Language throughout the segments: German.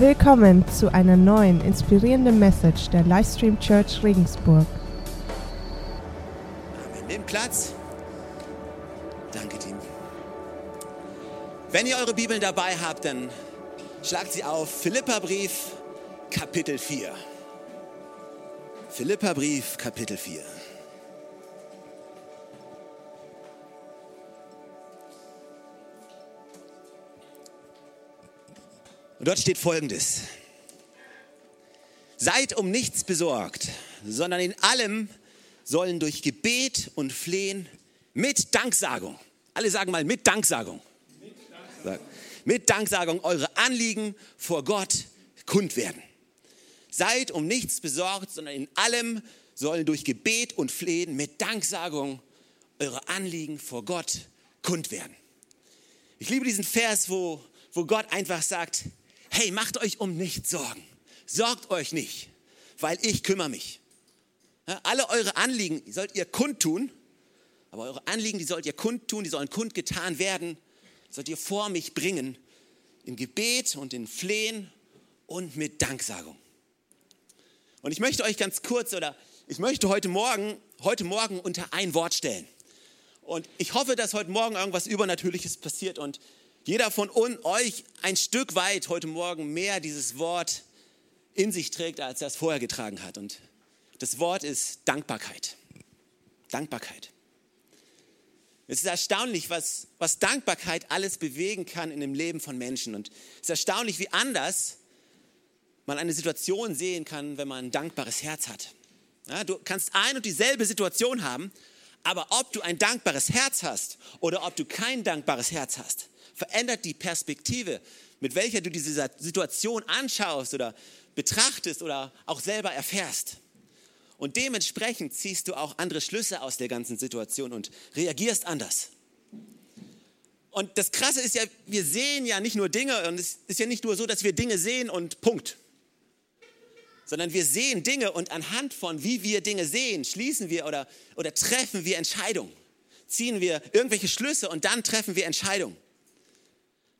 Willkommen zu einer neuen inspirierenden Message der Livestream Church Regensburg. Amen. Nehmt Platz. Danke, Team. Wenn ihr eure Bibeln dabei habt, dann schlagt sie auf Philipperbrief, Kapitel 4. Philipperbrief, Kapitel 4. Und dort steht folgendes. Seid um nichts besorgt, sondern in allem sollen durch Gebet und Flehen mit Danksagung, alle sagen mal mit Danksagung, mit Danksagung, mit Danksagung eure Anliegen vor Gott kund werden. Seid um nichts besorgt, sondern in allem sollen durch Gebet und Flehen mit Danksagung eure Anliegen vor Gott kund werden. Ich liebe diesen Vers, wo, wo Gott einfach sagt, hey, macht euch um nichts Sorgen. Sorgt euch nicht, weil ich kümmere mich. Alle eure Anliegen sollt ihr kundtun, aber eure Anliegen, die sollt ihr kundtun, die sollen kundgetan werden, sollt ihr vor mich bringen, im Gebet und in Flehen und mit Danksagung. Und ich möchte euch ganz kurz oder ich möchte heute Morgen, heute Morgen unter ein Wort stellen. Und ich hoffe, dass heute Morgen irgendwas Übernatürliches passiert und jeder von euch ein Stück weit heute Morgen mehr dieses Wort in sich trägt, als er es vorher getragen hat. Und das Wort ist Dankbarkeit. Dankbarkeit. Es ist erstaunlich, was, was Dankbarkeit alles bewegen kann in dem Leben von Menschen. Und es ist erstaunlich, wie anders man eine Situation sehen kann, wenn man ein dankbares Herz hat. Ja, du kannst ein und dieselbe Situation haben, aber ob du ein dankbares Herz hast oder ob du kein dankbares Herz hast, verändert die Perspektive, mit welcher du diese Situation anschaust oder betrachtest oder auch selber erfährst. Und dementsprechend ziehst du auch andere Schlüsse aus der ganzen Situation und reagierst anders. Und das Krasse ist ja, wir sehen ja nicht nur Dinge und es ist ja nicht nur so, dass wir Dinge sehen und Punkt. Sondern wir sehen Dinge und anhand von wie wir Dinge sehen, schließen wir oder, oder treffen wir Entscheidungen. Ziehen wir irgendwelche Schlüsse und dann treffen wir Entscheidungen.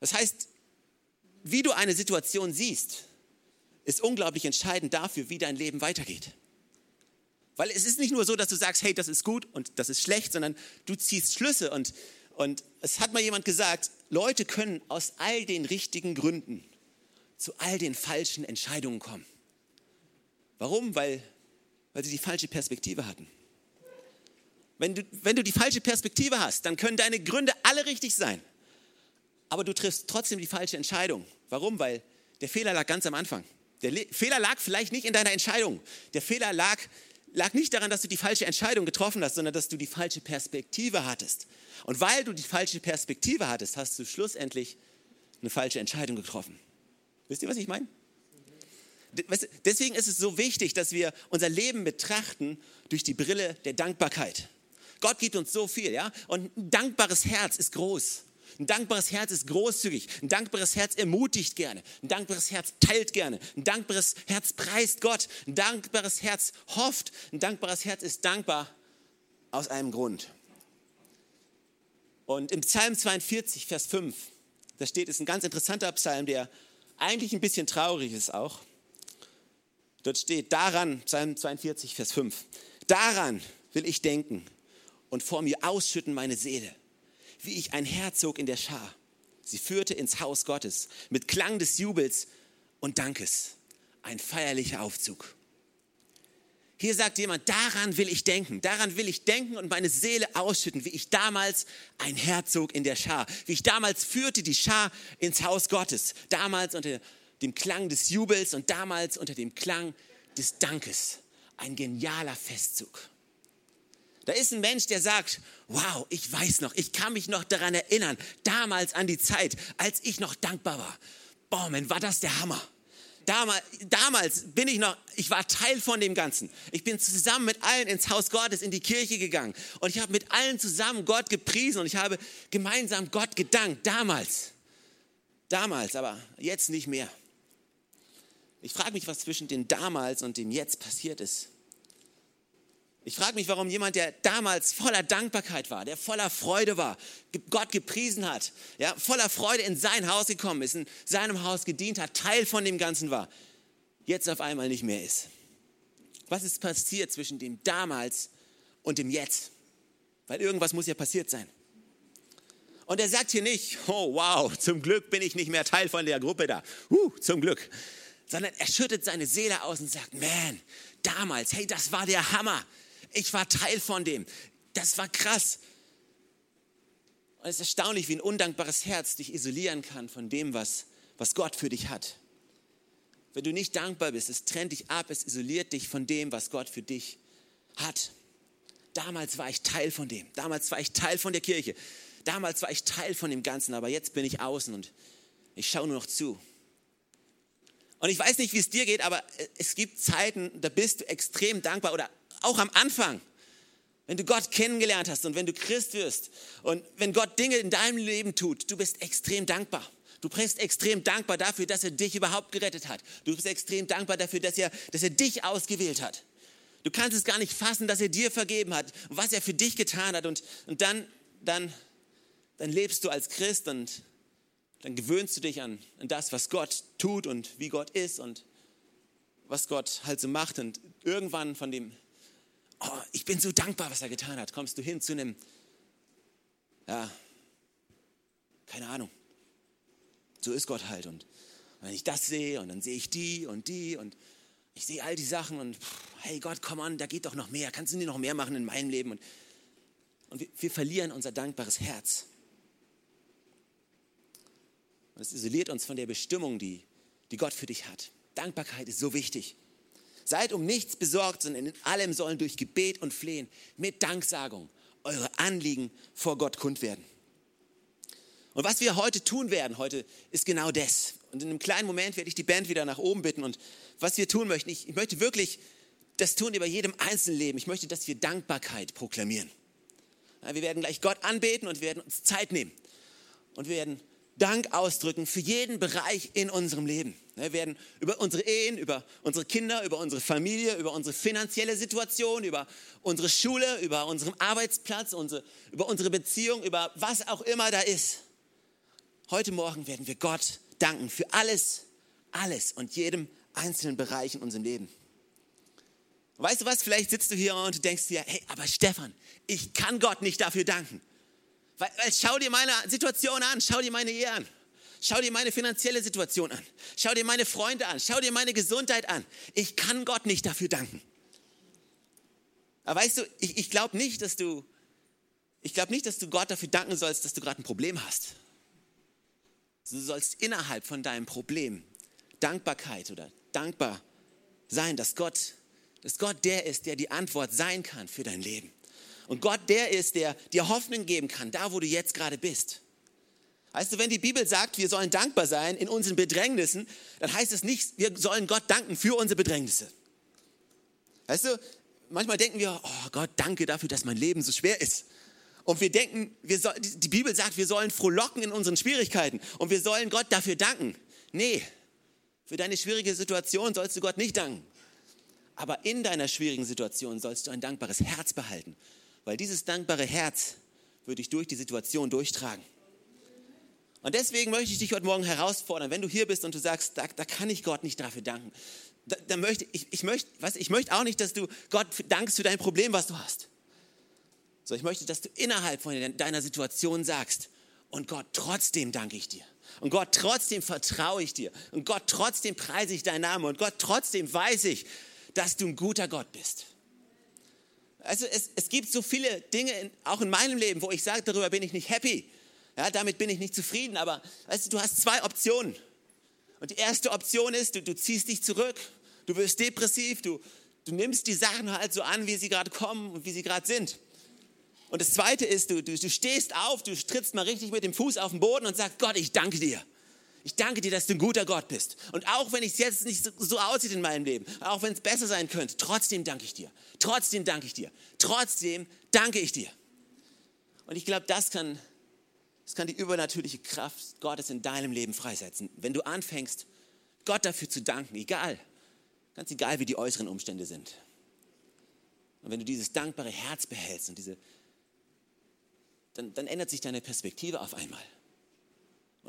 Das heißt, wie du eine Situation siehst, ist unglaublich entscheidend dafür, wie dein Leben weitergeht. Weil es ist nicht nur so, dass du sagst, hey, das ist gut und das ist schlecht, sondern du ziehst Schlüsse. Und, und es hat mal jemand gesagt, Leute können aus all den richtigen Gründen zu all den falschen Entscheidungen kommen. Warum? Weil, weil sie die falsche Perspektive hatten. Wenn du, wenn du die falsche Perspektive hast, dann können deine Gründe alle richtig sein aber du triffst trotzdem die falsche Entscheidung. Warum? Weil der Fehler lag ganz am Anfang. Der Le Fehler lag vielleicht nicht in deiner Entscheidung. Der Fehler lag, lag nicht daran, dass du die falsche Entscheidung getroffen hast, sondern dass du die falsche Perspektive hattest. Und weil du die falsche Perspektive hattest, hast du schlussendlich eine falsche Entscheidung getroffen. Wisst ihr, was ich meine? Deswegen ist es so wichtig, dass wir unser Leben betrachten durch die Brille der Dankbarkeit. Gott gibt uns so viel, ja? Und ein dankbares Herz ist groß. Ein dankbares Herz ist großzügig. Ein dankbares Herz ermutigt gerne. Ein dankbares Herz teilt gerne. Ein dankbares Herz preist Gott. Ein dankbares Herz hofft. Ein dankbares Herz ist dankbar aus einem Grund. Und im Psalm 42, Vers 5, da steht, ist ein ganz interessanter Psalm, der eigentlich ein bisschen traurig ist auch. Dort steht daran, Psalm 42, Vers 5, daran will ich denken und vor mir ausschütten meine Seele wie ich ein Herzog in der Schar. Sie führte ins Haus Gottes mit Klang des Jubels und Dankes. Ein feierlicher Aufzug. Hier sagt jemand, daran will ich denken, daran will ich denken und meine Seele ausschütten, wie ich damals ein Herzog in der Schar, wie ich damals führte die Schar ins Haus Gottes, damals unter dem Klang des Jubels und damals unter dem Klang des Dankes. Ein genialer Festzug. Da ist ein Mensch, der sagt, wow, ich weiß noch, ich kann mich noch daran erinnern, damals an die Zeit, als ich noch dankbar war. Boah, man, war das der Hammer. Damals, damals bin ich noch, ich war Teil von dem Ganzen. Ich bin zusammen mit allen ins Haus Gottes, in die Kirche gegangen. Und ich habe mit allen zusammen Gott gepriesen und ich habe gemeinsam Gott gedankt. Damals. Damals, aber jetzt nicht mehr. Ich frage mich, was zwischen dem damals und dem jetzt passiert ist. Ich frage mich, warum jemand, der damals voller Dankbarkeit war, der voller Freude war, Gott gepriesen hat, ja, voller Freude in sein Haus gekommen ist, in seinem Haus gedient hat, Teil von dem Ganzen war, jetzt auf einmal nicht mehr ist. Was ist passiert zwischen dem damals und dem Jetzt? Weil irgendwas muss ja passiert sein. Und er sagt hier nicht, oh wow, zum Glück bin ich nicht mehr Teil von der Gruppe da. Uh, zum Glück. Sondern er schüttet seine Seele aus und sagt, man, damals, hey, das war der Hammer. Ich war Teil von dem. Das war krass. Und es ist erstaunlich, wie ein undankbares Herz dich isolieren kann von dem, was, was Gott für dich hat. Wenn du nicht dankbar bist, es trennt dich ab, es isoliert dich von dem, was Gott für dich hat. Damals war ich Teil von dem. Damals war ich Teil von der Kirche. Damals war ich Teil von dem Ganzen, aber jetzt bin ich außen und ich schaue nur noch zu. Und ich weiß nicht, wie es dir geht, aber es gibt Zeiten, da bist du extrem dankbar oder auch am Anfang, wenn du Gott kennengelernt hast und wenn du Christ wirst und wenn Gott Dinge in deinem Leben tut, du bist extrem dankbar. Du bist extrem dankbar dafür, dass er dich überhaupt gerettet hat. Du bist extrem dankbar dafür, dass er, dass er dich ausgewählt hat. Du kannst es gar nicht fassen, dass er dir vergeben hat was er für dich getan hat. Und, und dann, dann, dann lebst du als Christ und dann gewöhnst du dich an, an das, was Gott tut und wie Gott ist und was Gott halt so macht. Und irgendwann von dem oh, ich bin so dankbar, was er getan hat, kommst du hin zu einem, ja, keine Ahnung. So ist Gott halt. Und wenn ich das sehe und dann sehe ich die und die und ich sehe all die Sachen und hey Gott, komm an, da geht doch noch mehr. Kannst du nicht noch mehr machen in meinem Leben? Und, und wir, wir verlieren unser dankbares Herz. Und es isoliert uns von der Bestimmung, die, die Gott für dich hat. Dankbarkeit ist so wichtig. Seid um nichts besorgt, sondern in allem sollen durch Gebet und Flehen mit Danksagung eure Anliegen vor Gott kund werden. Und was wir heute tun werden, heute ist genau das. Und in einem kleinen Moment werde ich die Band wieder nach oben bitten. Und was wir tun möchten, ich, ich möchte wirklich das tun über jedem einzelnen Leben. Ich möchte, dass wir Dankbarkeit proklamieren. Wir werden gleich Gott anbeten und wir werden uns Zeit nehmen. Und wir werden Dank ausdrücken für jeden Bereich in unserem Leben. Wir werden über unsere Ehen, über unsere Kinder, über unsere Familie, über unsere finanzielle Situation, über unsere Schule, über unseren Arbeitsplatz, unsere, über unsere Beziehung, über was auch immer da ist. Heute Morgen werden wir Gott danken für alles, alles und jedem einzelnen Bereich in unserem Leben. Weißt du was? Vielleicht sitzt du hier und denkst dir, hey, aber Stefan, ich kann Gott nicht dafür danken. Weil, schau dir meine Situation an, schau dir meine Ehe an. Schau dir meine finanzielle Situation an. Schau dir meine Freunde an. Schau dir meine Gesundheit an. Ich kann Gott nicht dafür danken. Aber weißt du, ich, ich glaube nicht, dass du, ich glaube nicht, dass du Gott dafür danken sollst, dass du gerade ein Problem hast. Du sollst innerhalb von deinem Problem Dankbarkeit oder dankbar sein, dass Gott, dass Gott der ist, der die Antwort sein kann für dein Leben. Und Gott der ist, der dir Hoffnung geben kann, da wo du jetzt gerade bist. Weißt du, wenn die Bibel sagt, wir sollen dankbar sein in unseren Bedrängnissen, dann heißt es nicht, wir sollen Gott danken für unsere Bedrängnisse. Weißt du, manchmal denken wir, oh Gott, danke dafür, dass mein Leben so schwer ist. Und wir denken, wir soll, die Bibel sagt, wir sollen frohlocken in unseren Schwierigkeiten und wir sollen Gott dafür danken. Nee, für deine schwierige Situation sollst du Gott nicht danken. Aber in deiner schwierigen Situation sollst du ein dankbares Herz behalten weil dieses dankbare Herz wird dich durch die Situation durchtragen. Und deswegen möchte ich dich heute Morgen herausfordern, wenn du hier bist und du sagst, da, da kann ich Gott nicht dafür danken. Da, da möchte, ich, ich, möchte, was, ich möchte auch nicht, dass du Gott dankst für dein Problem, was du hast. So, ich möchte, dass du innerhalb von deiner Situation sagst, und Gott, trotzdem danke ich dir. Und Gott, trotzdem vertraue ich dir. Und Gott, trotzdem preise ich deinen Namen. Und Gott, trotzdem weiß ich, dass du ein guter Gott bist. Also es, es gibt so viele Dinge, in, auch in meinem Leben, wo ich sage, darüber bin ich nicht happy. Ja, damit bin ich nicht zufrieden. Aber weißt du, du hast zwei Optionen. Und die erste Option ist, du, du ziehst dich zurück, du wirst depressiv, du, du nimmst die Sachen halt so an, wie sie gerade kommen und wie sie gerade sind. Und das zweite ist, du, du, du stehst auf, du trittst mal richtig mit dem Fuß auf den Boden und sagst, Gott, ich danke dir. Ich danke dir, dass du ein guter Gott bist. Und auch wenn es jetzt nicht so, aussieht in meinem Leben, auch wenn es besser sein könnte, trotzdem danke ich dir. Trotzdem danke ich dir. Trotzdem danke ich dir. Und ich glaube, das kann, das kann die übernatürliche Kraft Gottes in deinem Leben freisetzen. Wenn du anfängst, Gott dafür zu danken, egal, ganz egal, wie die äußeren Umstände sind. Und wenn du dieses dankbare Herz behältst und diese, dann, dann ändert sich deine Perspektive auf einmal.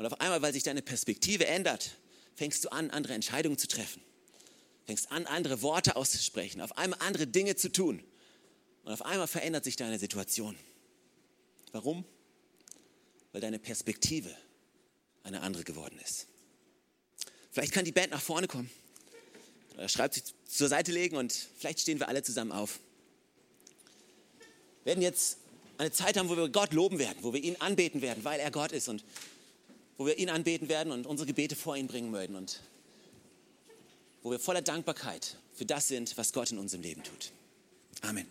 Und auf einmal, weil sich deine Perspektive ändert, fängst du an, andere Entscheidungen zu treffen. Fängst an, andere Worte auszusprechen, auf einmal andere Dinge zu tun. Und auf einmal verändert sich deine Situation. Warum? Weil deine Perspektive eine andere geworden ist. Vielleicht kann die Band nach vorne kommen. Oder schreibt sich zur Seite legen und vielleicht stehen wir alle zusammen auf. Wir werden jetzt eine Zeit haben, wo wir Gott loben werden, wo wir ihn anbeten werden, weil er Gott ist und wo wir ihn anbeten werden und unsere Gebete vor ihn bringen möchten und wo wir voller Dankbarkeit für das sind, was Gott in unserem Leben tut. Amen.